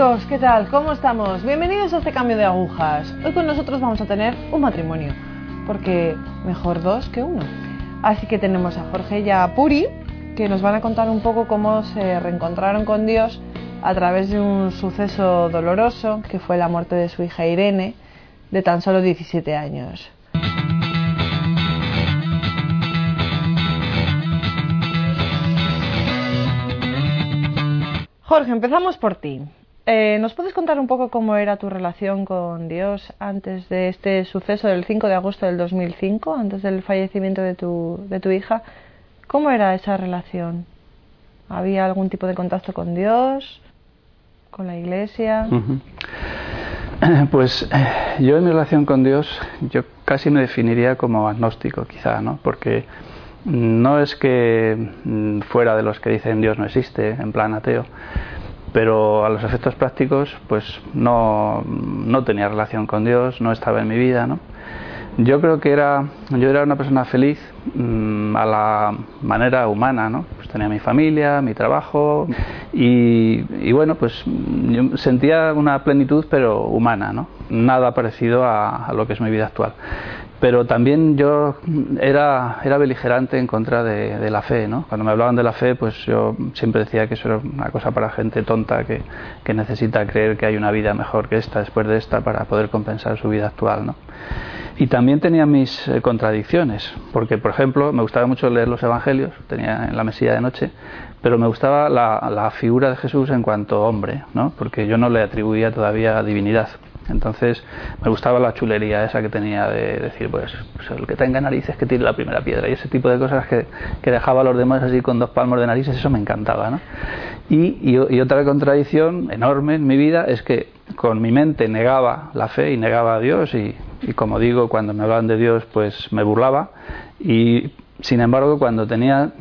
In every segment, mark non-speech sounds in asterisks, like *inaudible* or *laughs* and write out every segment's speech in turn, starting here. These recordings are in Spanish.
amigos, ¿qué tal? ¿Cómo estamos? Bienvenidos a este cambio de agujas. Hoy con nosotros vamos a tener un matrimonio, porque mejor dos que uno. Así que tenemos a Jorge y a Puri, que nos van a contar un poco cómo se reencontraron con Dios a través de un suceso doloroso, que fue la muerte de su hija Irene, de tan solo 17 años. Jorge, empezamos por ti. Eh, ¿Nos puedes contar un poco cómo era tu relación con Dios antes de este suceso del 5 de agosto del 2005, antes del fallecimiento de tu, de tu hija? ¿Cómo era esa relación? ¿Había algún tipo de contacto con Dios? ¿Con la iglesia? *clears throat* Pues eh, yo en mi relación con Dios, yo casi me definiría como agnóstico, quizá, ¿no? Porque no es que mm, fuera de los que dicen Dios no existe, en plan ateo, pero a los efectos prácticos, pues no, no tenía relación con Dios, no estaba en mi vida, ¿no? Yo creo que era, yo era una persona feliz mmm, a la manera humana, ¿no? Pues tenía mi familia, mi trabajo y, y, bueno, pues yo sentía una plenitud pero humana, ¿no? Nada parecido a, a lo que es mi vida actual pero también yo era, era beligerante en contra de, la fe, ¿no? Cuando me hablaban de la fe, pues yo siempre decía que eso era una cosa para gente tonta que, que necesita creer que hay una vida mejor que esta después de esta para poder compensar su vida actual, ¿no? Y también tenía mis eh, contradicciones, porque por ejemplo me gustaba mucho leer los evangelios, tenía en la mesilla de noche, pero me gustaba la, la figura de Jesús en cuanto hombre, ¿no? porque yo no le atribuía todavía divinidad. Entonces me gustaba la chulería esa que tenía de decir, pues, pues, el que tenga narices que tire la primera piedra y ese tipo de cosas que, que, dejaba a los demás así con dos palmos de narices, eso me encantaba. ¿no? Y, y, otra contradicción enorme en mi vida es que con mi mente negaba la fe y negaba a Dios y, y como digo, cuando me hablaban de Dios pues me burlaba y sin embargo, cuando tenía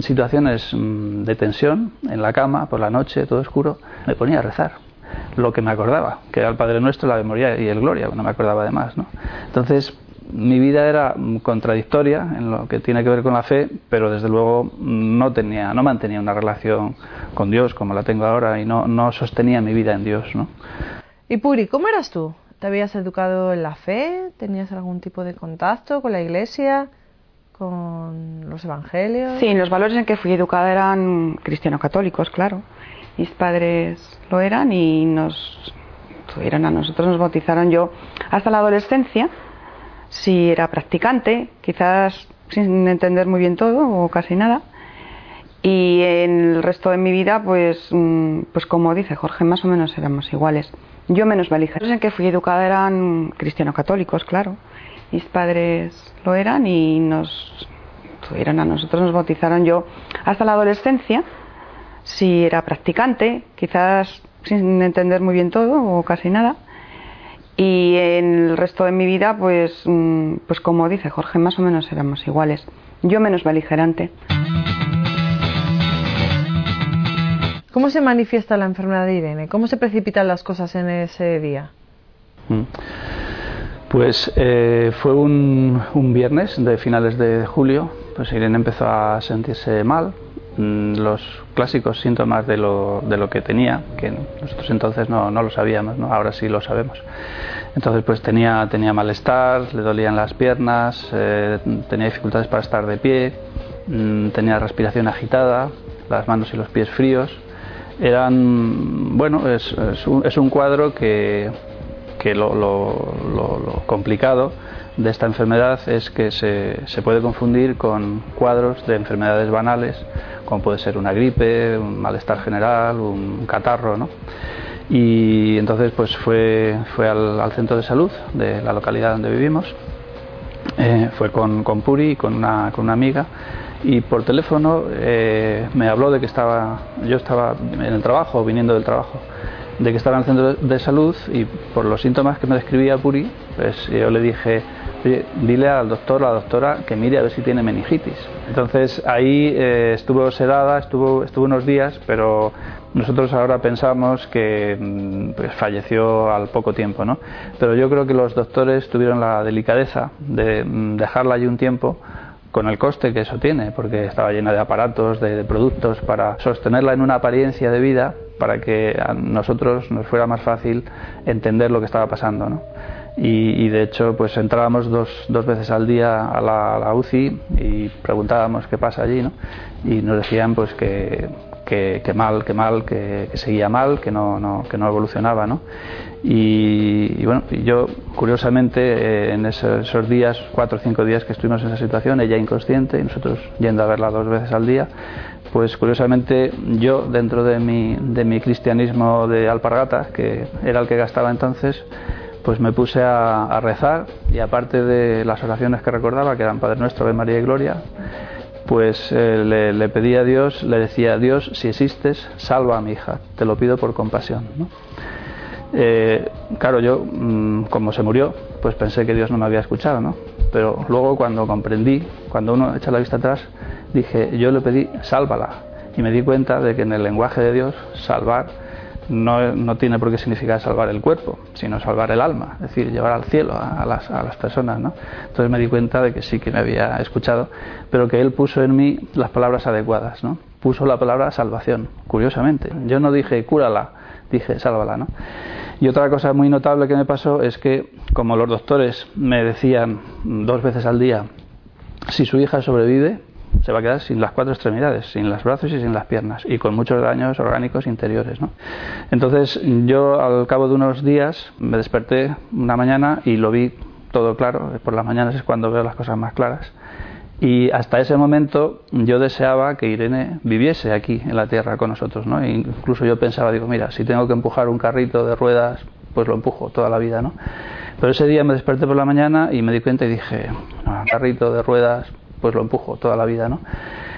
situaciones de tensión en la cama, por la noche, todo oscuro, me ponía a rezar lo que me acordaba, que era el Padre Nuestro, la memoria y el Gloria, no me acordaba de más. ¿no? Entonces, mi vida era contradictoria en lo que tiene que ver con la fe, pero desde luego no tenía, no mantenía una relación con Dios como la tengo ahora y no, no sostenía mi vida en Dios. ¿no? Y Puri, ¿cómo eras tú? ¿Te habías educado en la fe? ¿Tenías algún tipo de contacto con la iglesia? ¿Con los evangelios? Sí, los valores en que fui educada eran cristiano-católicos, claro mis padres lo eran y nos tuvieron a nosotros, nos bautizaron yo hasta la adolescencia. Si era practicante, quizás sin entender muy bien todo o casi nada. Y en el resto de mi vida, pues, pues como dice Jorge, más o menos éramos iguales. Yo menos beligerante. en que fui educada eran cristiano-católicos, claro. Mis padres lo eran y nos tuvieron a nosotros, nos bautizaron yo hasta la adolescencia si era practicante, quizás sin entender muy bien todo o casi nada. Y en el resto de mi vida, pues, pues como dice Jorge, más o menos éramos iguales. Yo menos beligerante. ¿Cómo se manifiesta la enfermedad de Irene? ¿Cómo se precipitan las cosas en ese día? Pues eh, fue un, un viernes de finales de julio. Pues Irene empezó a sentirse mal, los clásicos síntomas de lo, de lo que tenía, que nosotros entonces no, no lo sabíamos, ¿no? ahora sí lo sabemos. Entonces pues tenía, tenía malestar, le dolían las piernas, eh, tenía dificultades para estar de pie, mmm, tenía respiración agitada, las manos y los pies fríos. Eran, bueno, es, es, un, es un, cuadro que, que lo, lo, lo complicado de esta enfermedad es que se, se, puede confundir con cuadros de enfermedades banales, como puede ser una gripe, un malestar general, un catarro, ¿no? Y entonces pues fue, fue al, centro de salud de la localidad donde vivimos, eh, fue con, con Puri y con una, con una amiga y por teléfono eh, me habló de que estaba, yo estaba en el trabajo, viniendo del trabajo, de que estaba en el centro de salud y por los síntomas que me describía Puri, pues yo le dije, oye, dile al doctor a la doctora que mire a ver si tiene meningitis. Entonces ahí eh, estuvo sedada, estuvo, estuvo unos días, pero nosotros ahora pensamos que pues, falleció al poco tiempo, ¿no? Pero yo creo que los doctores tuvieron la delicadeza de dejarla allí un tiempo con el coste que eso tiene, porque estaba llena de aparatos, de, productos para sostenerla en una apariencia de vida para que a nosotros nos fuera más fácil entender lo que estaba pasando. ¿no? Y, de hecho pues entrábamos dos, dos veces al día a la, UCI y preguntábamos qué pasa allí ¿no? y nos decían pues que, que, mal, que mal, que, seguía mal, que no, no, que no evolucionaba. ¿no? Y, bueno, yo curiosamente eh, en esos, días, cuatro o cinco días que estuvimos en esa situación, ella inconsciente y nosotros yendo a verla dos veces al día, pues curiosamente yo dentro de mi, de mi cristianismo de alpargata, que era el que gastaba entonces, pues me puse a, rezar y aparte de las oraciones que recordaba, que eran Padre Nuestro, Ave María y Gloria, pues eh, le, pedí a Dios, le decía, Dios, si existes, salva a mi hija, te lo pido por compasión. Eh, claro, yo, mm, como se murió, pues pensé que Dios no me había escuchado, ¿no? Pero luego cuando comprendí, cuando uno echa la vista atrás, dije, yo le pedí, sálvala. Y me di cuenta de que en el lenguaje de Dios, salvar no, no, tiene por qué significar salvar el cuerpo, sino salvar el alma, es decir, llevar al cielo a, las, a, las, personas. ¿no? Entonces me di cuenta de que sí que me había escuchado, pero que él puso en mí las palabras adecuadas, ¿no? puso la palabra salvación, curiosamente. Yo no dije cúrala, dije sálvala. ¿no? Y otra cosa muy notable que me pasó es que, como los doctores me decían dos veces al día, si su hija sobrevive, se va a quedar sin las cuatro extremidades, sin los brazos y sin las piernas, y con muchos daños orgánicos interiores. ¿no? Entonces yo al cabo de unos días me desperté una mañana y lo vi todo claro, por las mañanas es cuando veo las cosas más claras, y hasta ese momento yo deseaba que Irene viviese aquí en la tierra con nosotros, ¿no? E incluso yo pensaba, digo, mira, si tengo que empujar un carrito de ruedas, pues lo empujo toda la vida, ¿no? Pero ese día me desperté por la mañana y me di cuenta y dije, carrito de ruedas, pues lo empujo toda la vida, ¿no?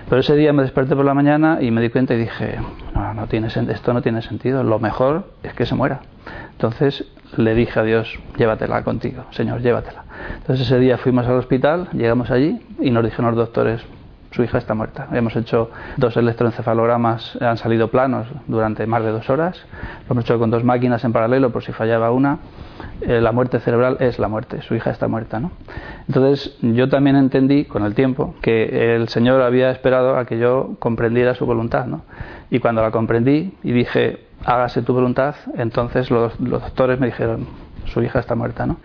Pero ese día me desperté por la mañana y me di cuenta y dije, no, no tiene, esto no tiene sentido, lo mejor es que se muera. Entonces le dije a Dios, llévatela contigo, Señor, llévatela. Entonces ese día fuimos al hospital, llegamos allí y nos dijeron los doctores, su hija está muerta. Hemos hecho dos electroencefalogramas, han salido planos durante más de dos horas, lo hemos hecho con dos máquinas en paralelo por si fallaba una. Eh, la muerte cerebral es la muerte, su hija está muerta. ¿no? Entonces yo también entendí con el tiempo que el Señor había esperado a que yo comprendiera su voluntad. ¿no? Y cuando la comprendí y dije, hágase tu voluntad, entonces los, doctores me dijeron, su hija está muerta. ¿no?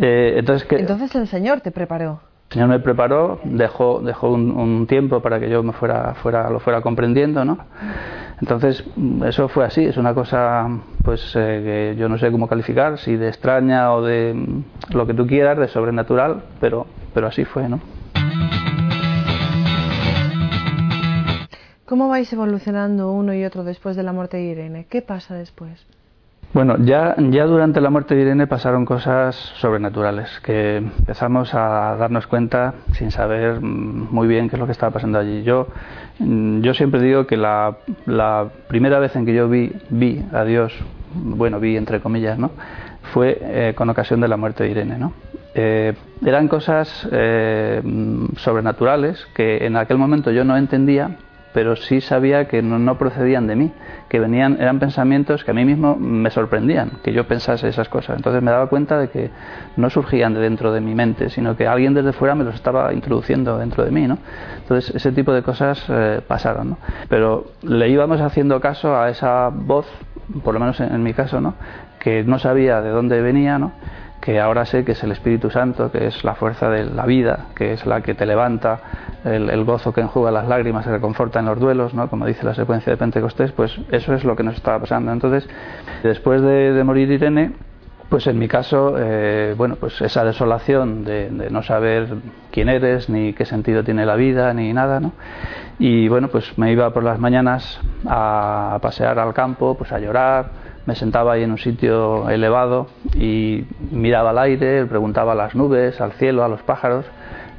Eh, entonces, que, entonces el Señor te preparó. El Señor me preparó, dejó, dejó un, tiempo para que yo me fuera, fuera, lo fuera comprendiendo, ¿no? Entonces, eso fue así, es una cosa, pues, eh, que yo no sé cómo calificar, si de extraña o de lo que tú quieras, de sobrenatural, pero, pero así fue, ¿no? ¿Cómo vais evolucionando uno y otro después de la muerte de Irene? ¿Qué pasa después? Bueno, ya, ya durante la muerte de Irene pasaron cosas sobrenaturales, que empezamos a darnos cuenta sin saber mm, muy bien qué es lo que estaba pasando allí. Yo, mm, yo siempre digo que la, la primera vez en que yo vi, vi a Dios, bueno, vi entre comillas, ¿no? fue eh, con ocasión de la muerte de Irene. ¿no? Eh, eran cosas eh, mm, sobrenaturales que en aquel momento yo no entendía pero sí sabía que no, procedían de mí, que venían, eran pensamientos que a mí mismo me sorprendían, que yo pensase esas cosas. Entonces me daba cuenta de que no surgían de dentro de mi mente, sino que alguien desde fuera me los estaba introduciendo dentro de mí, ¿no? Entonces ese tipo de cosas eh, pasaron, ¿no? Pero le íbamos haciendo caso a esa voz, por lo menos en, en mi caso, ¿no? Que no sabía de dónde venía, ¿no? Que ahora sé que es el Espíritu Santo, que es la fuerza de la vida, que es la que te levanta, el, gozo que enjuga las lágrimas, que reconforta en los duelos, ¿no? como dice la secuencia de Pentecostés, pues eso es lo que nos estaba pasando. Entonces, después de, morir Irene, pues en mi caso, eh, bueno, pues esa desolación de, no saber quién eres, ni qué sentido tiene la vida, ni nada, ¿no? Y bueno, pues me iba por las mañanas a pasear al campo, pues a llorar, me sentaba ahí en un sitio elevado y miraba al aire, preguntaba a las nubes, al cielo, a los pájaros,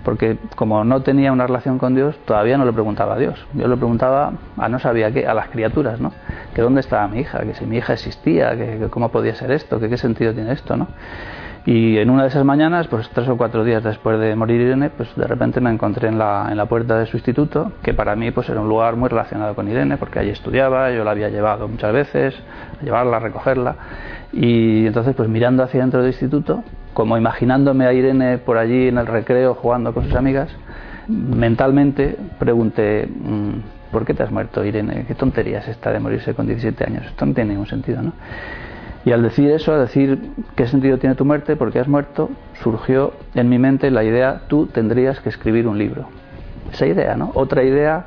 porque como no tenía una relación con Dios, todavía no le preguntaba a Dios. Yo le preguntaba a no sabía qué, a las criaturas, ¿no? Que dónde estaba mi hija, que si mi hija existía, que, cómo podía ser esto, que qué sentido tiene esto, ¿no? Y en una de esas mañanas, pues tres o cuatro días después de morir Irene, pues de repente me encontré en la, en la puerta de su instituto, que para mí pues era un lugar muy relacionado con Irene, porque allí estudiaba, yo la había llevado muchas veces, a llevarla, a recogerla, y entonces pues mirando hacia dentro del instituto, como imaginándome a Irene por allí en el recreo jugando con sus amigas, mentalmente pregunté, mm, ¿por qué te has muerto, Irene? ¿Qué tonterías esta de morirse con 17 años? Esto no tiene ningún sentido, ¿no? Y al decir eso, al decir qué sentido tiene tu muerte, porque has muerto, surgió en mi mente la idea, tú tendrías que escribir un libro. Esa idea, ¿no? Otra idea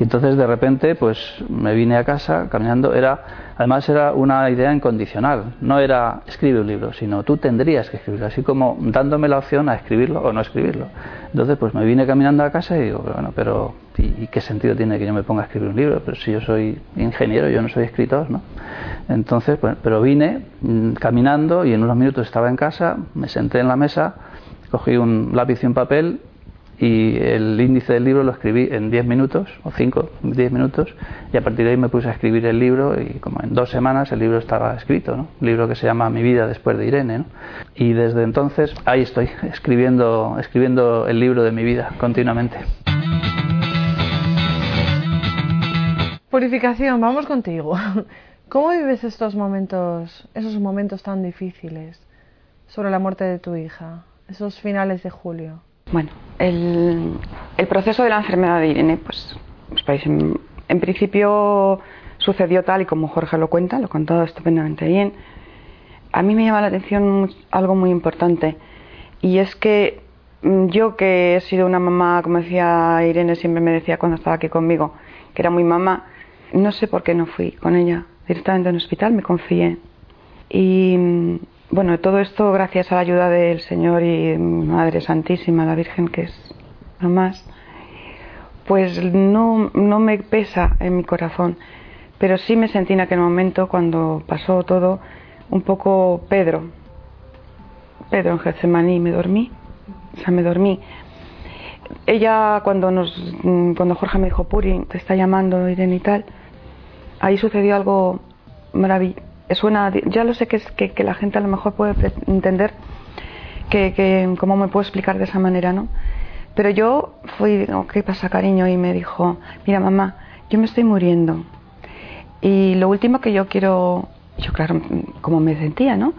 y entonces de repente pues me vine a casa caminando, era además era una idea incondicional, no era escribe un libro, sino tú tendrías que escribirlo, así como dándome la opción a escribirlo o no escribirlo. Entonces pues me vine caminando a casa y digo, bueno, pero ¿y, qué sentido tiene que yo me ponga a escribir un libro? Pero si yo soy ingeniero, yo no soy escritor, ¿no? Entonces, pues, pero vine mm, caminando y en unos minutos estaba en casa, me senté en la mesa, cogí un lápiz y un papel y el índice del libro lo escribí en 10 minutos o 5, 10 minutos y a partir de ahí me puse a escribir el libro y como en dos semanas el libro estaba escrito, ¿no? un libro que se llama Mi vida después de Irene ¿no? y desde entonces ahí estoy *laughs* escribiendo, escribiendo el libro de mi vida continuamente. Purificación, vamos contigo. *laughs* ¿Cómo vives estos momentos, esos momentos tan difíciles sobre la muerte de tu hija, esos finales de julio? Bueno, el, proceso de la enfermedad de Irene, pues, pues en, principio sucedió tal y como Jorge lo cuenta, lo ha contado estupendamente bien. A mí me llama la atención algo muy importante y es que mm, yo que he sido una mamá, como decía Irene, siempre me decía cuando estaba aquí conmigo, que era muy mamá, no sé por qué no fui con ella directamente en el hospital, me confié. Y mm, bueno, todo esto gracias a la ayuda del Señor y Madre Santísima, la Virgen, que es lo más, pues no, no me pesa en mi corazón, pero sí me sentí en aquel momento, cuando pasó todo, un poco Pedro, Pedro en Getsemaní, me dormí, o sea, me dormí. Ella, cuando, nos, cuando Jorge me dijo, Puri, te está llamando Irene y tal, ahí sucedió algo maravilloso suena, ya lo sé que, es, que, la gente a lo mejor puede entender que, que, cómo me puedo explicar de esa manera, ¿no? Pero yo fui, ¿qué pasa, cariño? Y me dijo, mira, mamá, yo me estoy muriendo. Y lo último que yo quiero, yo claro, como me sentía, ¿no?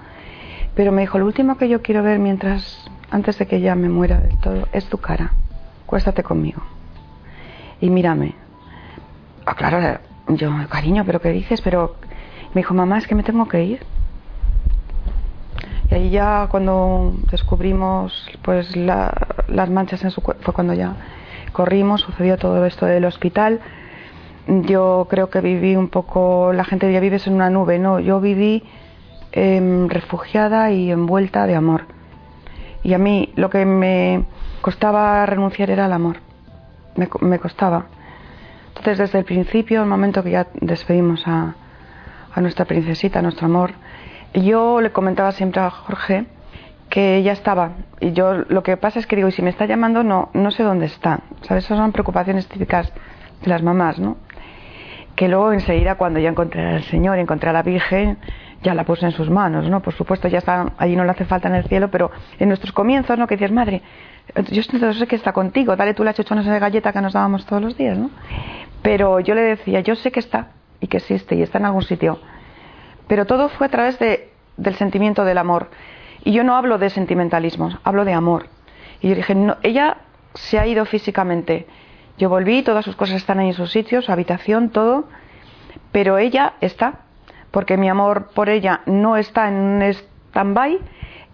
Pero me dijo, lo último que yo quiero ver mientras, antes de que ya me muera del todo, es tu cara. Cuéstate conmigo. Y mírame. Ah, claro, yo, cariño, pero ¿qué dices? Pero me dijo, mamá, es que me tengo que ir. Y ahí ya cuando descubrimos pues las manchas en su cuerpo, fue cuando ya corrimos, sucedió todo esto del hospital. Yo creo que viví un poco, la gente ya vives en una nube, no, yo viví em, refugiada y envuelta de amor. Y a mí lo que me costaba renunciar era el amor, me, me costaba. Entonces desde el principio, el momento que ya despedimos a, a nuestra princesita, a nuestro amor. yo le comentaba siempre a Jorge que ella estaba. Y yo lo que pasa es que digo, y si me está llamando, no, no sé dónde está. ¿Sabes? Esas son preocupaciones típicas de las mamás, ¿no? Que luego enseguida cuando ya encontré al Señor y encontré a la Virgen, ya la puse en sus manos, ¿no? Por supuesto, ya está, allí no le hace falta en el cielo, pero en nuestros comienzos, ¿no? Que dices, madre, yo sé que está contigo, dale tú la chuchonas de galleta que nos dábamos todos los días, ¿no? Pero yo le decía, yo sé que está, y que existe y está en algún sitio. Pero todo fue a través de, del sentimiento del amor. Y yo no hablo de sentimentalismos, hablo de amor. Y yo dije, no, ella se ha ido físicamente. Yo volví, todas sus cosas están ahí en sus sitios, su habitación, todo. Pero ella está, porque mi amor por ella no está en un stand-by,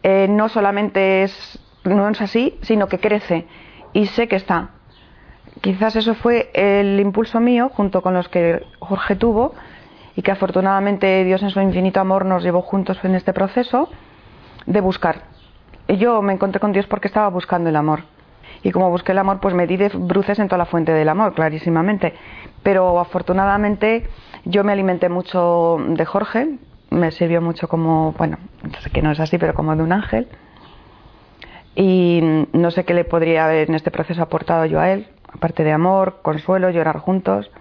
eh, no solamente es, no es así, sino que crece. Y sé que está quizás eso fue el impulso mío, junto con los que Jorge tuvo, y que afortunadamente Dios en su infinito amor nos llevó juntos en este proceso, de buscar. Yo me encontré con Dios porque estaba buscando el amor. Y como busqué el amor, pues me di de bruces en toda la fuente del amor, clarísimamente. Pero afortunadamente yo me alimenté mucho de Jorge, me sirvió mucho como, bueno, sé que no es así, pero como de un ángel. Y no sé qué le podría haber en este proceso aportado yo a él, aparte de amor, consuelo, llorar juntos,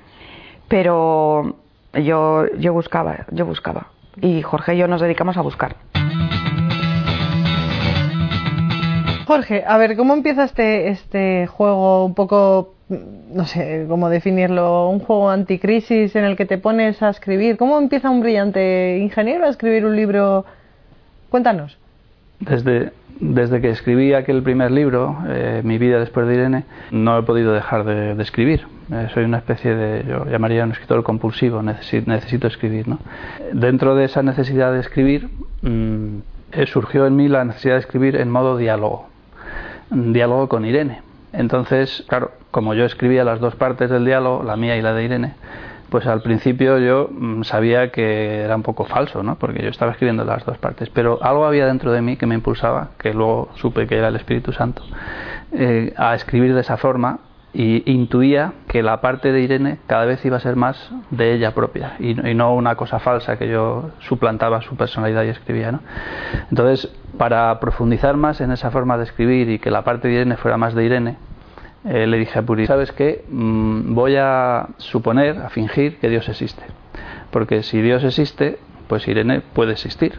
pero yo, yo buscaba, yo buscaba. Y Jorge y yo nos dedicamos a buscar. Jorge, a ver, ¿cómo empieza este, este juego un poco, no sé cómo definirlo, un juego anticrisis en el que te pones a escribir? ¿Cómo empieza un brillante ingeniero a escribir un libro? Cuéntanos. Desde, desde que escribí aquel primer libro, eh, Mi vida después de Irene, no he podido dejar de, escribir. Eh, soy una especie de, yo llamaría un escritor compulsivo, necesito, necesito escribir. ¿no? Dentro de esa necesidad de escribir, mm, eh, surgió en mí la necesidad de escribir en modo diálogo, diálogo con Irene. Entonces, claro, como yo escribía las dos partes del diálogo, la mía y la de Irene, pues al principio yo mm, sabía que era un poco falso, ¿no? Porque yo estaba escribiendo las dos partes, pero algo había dentro de mí que me impulsaba, que luego supe que era el Espíritu Santo, eh, a escribir de esa forma y intuía que la parte de Irene cada vez iba a ser más de ella propia y, no una cosa falsa que yo suplantaba su personalidad y escribía. ¿no? Entonces, para profundizar más en esa forma de escribir y que la parte de Irene fuera más de Irene, eh, le dije a Puri, ¿sabes qué? Mm, voy a suponer, a fingir que Dios existe. Porque si Dios existe, pues Irene puede existir.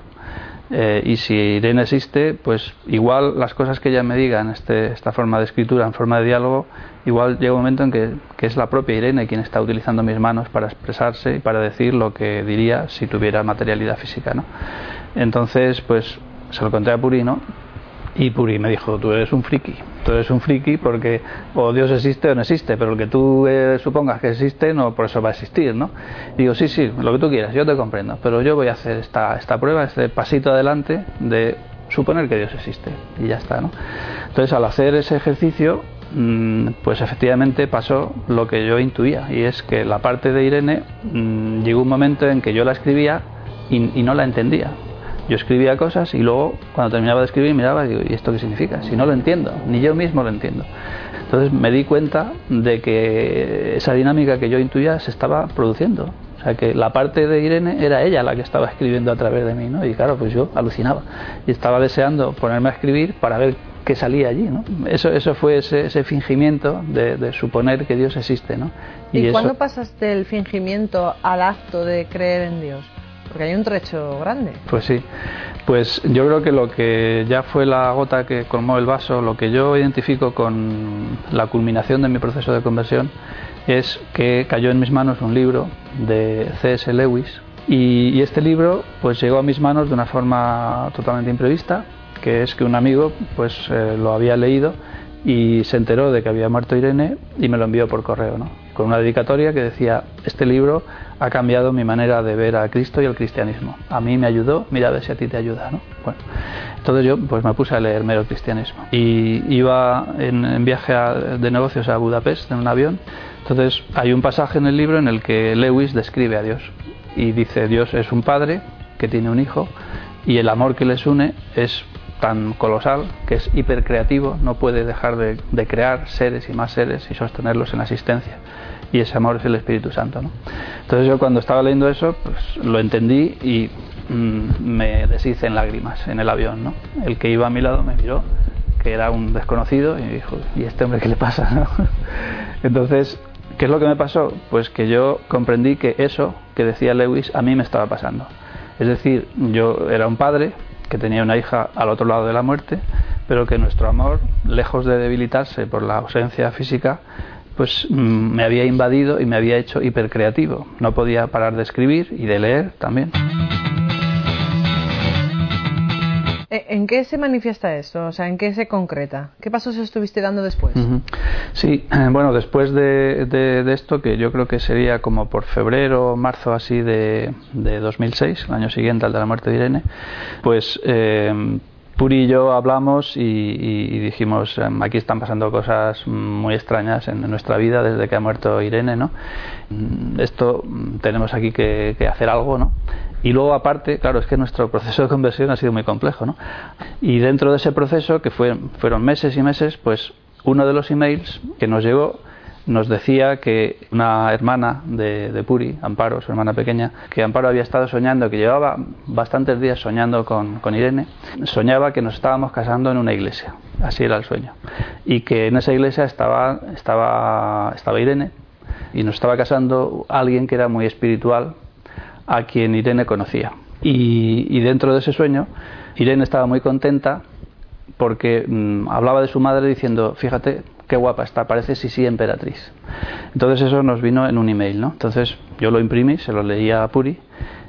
Eh, y si Irene existe, pues igual las cosas que ella me diga en este, esta forma de escritura, en forma de diálogo, igual llega un momento en que, es la propia Irene quien está utilizando mis manos para expresarse y para decir lo que diría si tuviera materialidad física. ¿no? Entonces, pues se lo conté a Puri, ¿no? Y Puri me dijo, tú eres un friki, tú eres un friki porque o Dios existe o no existe, pero lo que tú eh, supongas que existe, no por eso va a existir, ¿no? digo, sí, sí, lo que tú quieras, yo te comprendo, pero yo voy a hacer esta, esta prueba, este pasito adelante de suponer que Dios existe y ya está, ¿no? Entonces, al hacer ese ejercicio, mm, pues efectivamente pasó lo que yo intuía, y es que la parte de Irene mm, llegó un momento en que yo la escribía y no la entendía yo escribía cosas y luego cuando terminaba de escribir miraba y digo, ¿y esto qué significa? Si no lo entiendo, ni yo mismo lo entiendo. Entonces me di cuenta de que esa dinámica que yo intuía se estaba produciendo. O sea, que la parte de Irene era ella la que estaba escribiendo a través de mí, ¿no? Y claro, pues yo alucinaba. Y estaba deseando ponerme a escribir para ver qué salía allí, ¿no? Eso, eso fue ese, ese fingimiento de, suponer que Dios existe, ¿no? ¿Y, ¿Y cuándo pasaste el fingimiento al acto de creer en Dios? Porque hay un trecho grande. Pues sí. Pues yo creo que lo que ya fue la gota que colmó el vaso, lo que yo identifico con la culminación de mi proceso de conversión, es que cayó en mis manos un libro de C.S. Lewis y, este libro pues llegó a mis manos de una forma totalmente imprevista, que es que un amigo pues eh, lo había leído y se enteró de que había muerto Irene y me lo envió por correo, ¿no? Con una dedicatoria que decía, este libro ha cambiado mi manera de ver a Cristo y al cristianismo. A mí me ayudó, mira a ver si a ti te ayuda. ¿no? Bueno, entonces yo pues me puse a leer mero cristianismo. Y iba en, viaje de negocios a Budapest en un avión. Entonces hay un pasaje en el libro en el que Lewis describe a Dios. Y dice, Dios es un padre que tiene un hijo y el amor que les une es tan colosal que es hipercreativo, no puede dejar de, de crear seres y más seres y sostenerlos en la existencia y ese amor es el Espíritu Santo. ¿no? Entonces yo cuando estaba leyendo eso, pues lo entendí y mm, me deshice en lágrimas en el avión. ¿no? El que iba a mi lado me miró, que era un desconocido, y me dijo, ¿y este hombre qué le pasa? *laughs* Entonces, ¿qué es lo que me pasó? Pues que yo comprendí que eso que decía Lewis a mí me estaba pasando. Es decir, yo era un padre que tenía una hija al otro lado de la muerte, pero que nuestro amor, lejos de debilitarse por la ausencia física, pues mm, me había invadido y me había hecho hipercreativo. No podía parar de escribir y de leer también. Eh, ¿En qué se manifiesta eso? O sea, ¿en qué se concreta? ¿Qué pasos estuviste dando después? Sí, eh, bueno, después de, esto, que yo creo que sería como por febrero o marzo así de, de 2006, el año siguiente al de la muerte de Irene, pues eh, Puri y yo hablamos y, dijimos, em, aquí están pasando cosas muy extrañas en nuestra vida desde que ha muerto Irene, ¿no? Mm, esto mm, tenemos aquí que, hacer algo, ¿no? Y luego aparte, claro, es que nuestro proceso de conversión ha sido muy complejo, ¿no? Y dentro de ese proceso, que fue, fueron meses y meses, pues uno de los emails que nos llegó nos decía que una hermana de, Puri, Amparo, su hermana pequeña, que Amparo había estado soñando, que llevaba bastantes días soñando con, Irene, soñaba que nos estábamos casando en una iglesia, así era el sueño, y que en esa iglesia estaba, estaba, estaba Irene y nos estaba casando alguien que era muy espiritual, a quien Irene conocía. Y, dentro de ese sueño, Irene estaba muy contenta porque mm, hablaba de su madre diciendo, fíjate, qué guapa está, parece sí emperatriz. Entonces eso nos vino en un email, ¿no? Entonces yo lo imprimí, se lo leía a Puri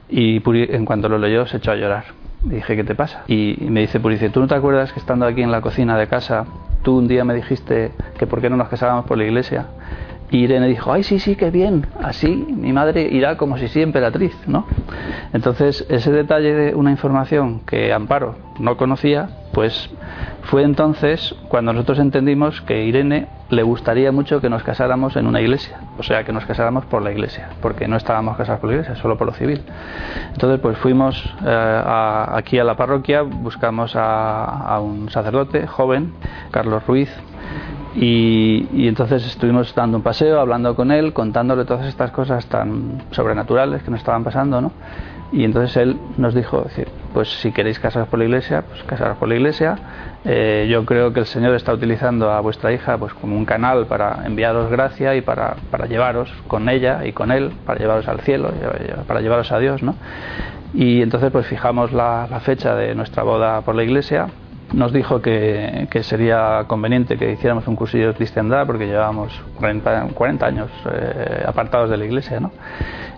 y Puri en cuanto lo leyó se echó a llorar. dije, ¿qué te pasa? Y, me dice, pues dice, ¿tú no te acuerdas que estando aquí en la cocina de casa, tú un día me dijiste que por qué no nos casábamos por la iglesia? Y Irene dijo, ay, sí, sí, qué bien, así mi madre irá como si sí emperatriz, ¿no? Entonces, ese detalle de una información que Amparo no conocía, pues fue entonces cuando nosotros entendimos que Irene le gustaría mucho que nos casáramos en una iglesia, o sea, que nos casáramos por la iglesia, porque no estábamos casados por la iglesia, solo por lo civil. Entonces, pues fuimos eh, aquí a la parroquia, buscamos a un sacerdote joven, Carlos Ruiz, y, entonces estuvimos dando un paseo, hablando con él, contándole todas estas cosas tan sobrenaturales que nos estaban pasando, ¿no? Y entonces él nos dijo, pues si queréis casaros por la iglesia, pues casaros por la iglesia. Eh, yo creo que el Señor está utilizando a vuestra hija pues como un canal para enviaros gracia y para, para llevaros con ella y con él, para llevaros al cielo, para llevaros a Dios, ¿no? Y entonces pues fijamos la fecha de nuestra boda por la iglesia nos dijo que, sería conveniente que hiciéramos un cursillo de cristiandad porque llevábamos 40, años eh, apartados de la iglesia, ¿no?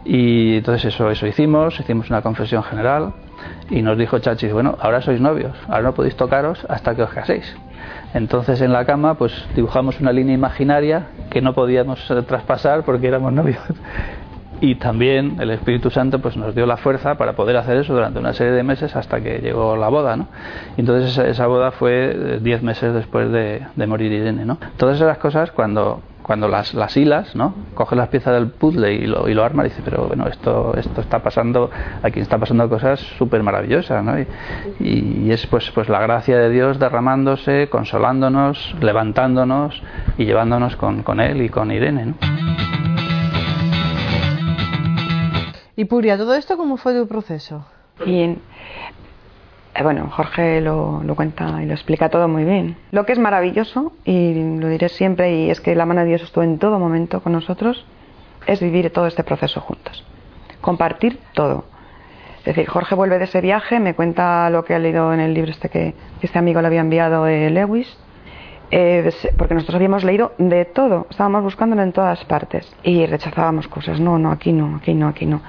Y entonces eso, eso hicimos, hicimos una confesión general y nos dijo Chachi, bueno, ahora sois novios, ahora no podéis tocaros hasta que os caséis. Entonces en la cama pues dibujamos una línea imaginaria que no podíamos eh, traspasar porque éramos novios y también el Espíritu Santo pues nos dio la fuerza para poder hacer eso durante una serie de meses hasta que llegó la boda ¿no? entonces esa, boda fue 10 meses después de, morir Irene ¿no? todas esas cosas cuando cuando las, las hilas, ¿no? Coge las piezas del puzzle y lo, y lo arma y pero bueno, esto, esto está pasando, aquí está pasando cosas súper maravillosas, ¿no? Y, y, es pues, pues la gracia de Dios derramándose, consolándonos, levantándonos y llevándonos con, con Él y con Irene. Y Puria, ¿todo esto cómo fue tu proceso? Bien. Eh, bueno, Jorge lo, lo, cuenta y lo explica todo muy bien. Lo que es maravilloso, y lo diré siempre, y es que la mano de Dios estuvo en todo momento con nosotros, es vivir todo este proceso juntos. Compartir todo. Es decir, Jorge vuelve de ese viaje, me cuenta lo que ha leído en el libro este que este amigo le había enviado de Lewis, eh, porque nosotros habíamos leído de todo, estábamos buscándolo en todas partes y rechazábamos cosas, no, no, aquí no, aquí no, aquí no.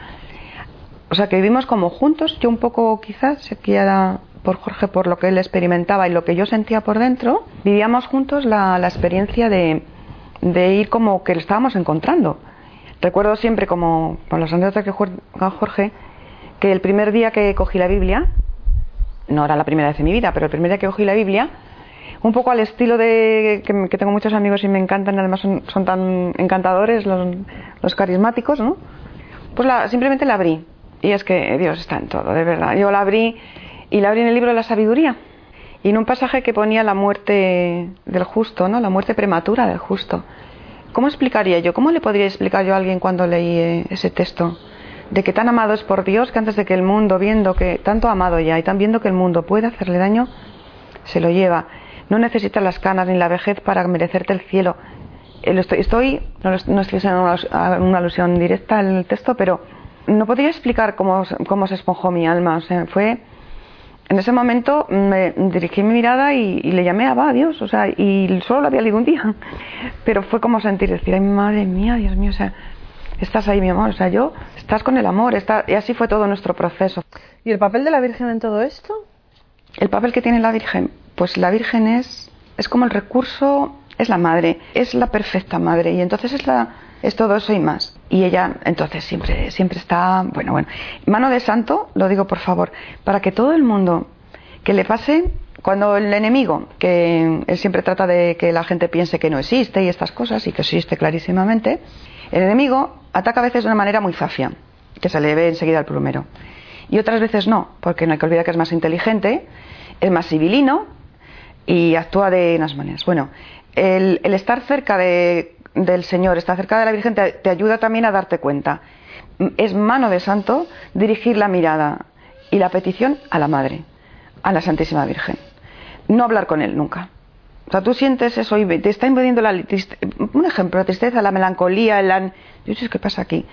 O sea que vivimos como juntos, yo un poco quizás, se quiera por Jorge, por lo que él experimentaba y lo que yo sentía por dentro, vivíamos juntos la, la experiencia de, de, ir como que lo estábamos encontrando. Recuerdo siempre, como con los anécdotas que Jorge, que el primer día que cogí la Biblia, no era la primera vez en mi vida, pero el primer día que cogí la Biblia, un poco al estilo de que, tengo muchos amigos y me encantan, además son, son tan encantadores los, los carismáticos, ¿no? Pues la, simplemente la abrí y es que Dios está en todo, de verdad. Yo la abrí y la abrí en el libro de la sabiduría. Y en un pasaje que ponía la muerte del justo, ¿no? La muerte prematura del justo. ¿Cómo explicaría yo? ¿Cómo le podría explicar yo a alguien cuando leí eh, ese texto? De que tan amado es por Dios que antes de que el mundo, viendo que tanto amado ya y tan viendo que el mundo puede hacerle daño, se lo lleva. No necesita las canas ni la vejez para merecerte el cielo. Eh, estoy, estoy, no, estoy haciendo una alusión directa al texto, pero no podría explicar cómo, cómo se esponjó mi alma. O sea, fue. En ese momento me dirigí mi mirada y, le llamé a Dios, o sea, y solo lo había leído un día. *laughs* Pero fue como sentir, decir, ay, madre mía, Dios mío, o sea, estás ahí, mi amor, o sea, yo, estás con el amor, está, y así fue todo nuestro proceso. ¿Y el papel de la Virgen en todo esto? El papel que tiene la Virgen, pues la Virgen es, es como el recurso, es la madre, es la perfecta madre, y entonces es la es todo eso y más. Y ella entonces siempre, siempre está, bueno, bueno, mano de santo, lo digo por favor, para que todo el mundo que le pase, cuando el enemigo, que él siempre trata de que la gente piense que no existe y estas cosas, y que existe clarísimamente, el enemigo ataca a veces de una manera muy zafia, que se le ve enseguida al plumero. Y otras veces no, porque no hay que olvidar que es más inteligente, es más civilino y actúa de unas maneras. Bueno, el, el estar cerca de del Señor, está cerca de la Virgen, te, ayuda también a darte cuenta. Es mano de santo dirigir la mirada y la petición a la Madre, a la Santísima Virgen. No hablar con Él nunca. O sea, tú sientes eso y te está invadiendo la un ejemplo, la tristeza, la melancolía, el... Yo ¿qué pasa aquí?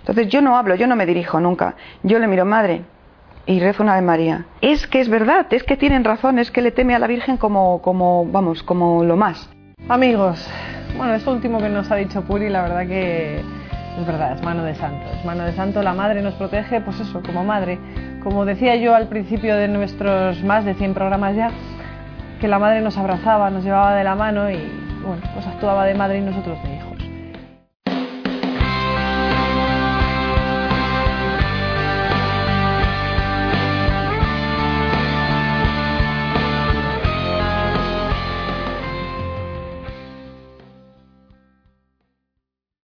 Entonces yo no hablo, yo no me dirijo nunca. Yo le miro, Madre, y rezo una Ave María. Es que es verdad, es que tienen razón, es que le teme a la Virgen como, como vamos, como lo más. Amigos, bueno, esto último que nos ha dicho Puri, la verdad que Es verdad, es mano de santo. Es mano de santo, la madre nos protege, pues eso, como madre. Como decía yo al principio de nuestros más de 100 programas ya, que la madre nos abrazaba, nos llevaba de la mano y bueno, pues actuaba de madre y nosotros de.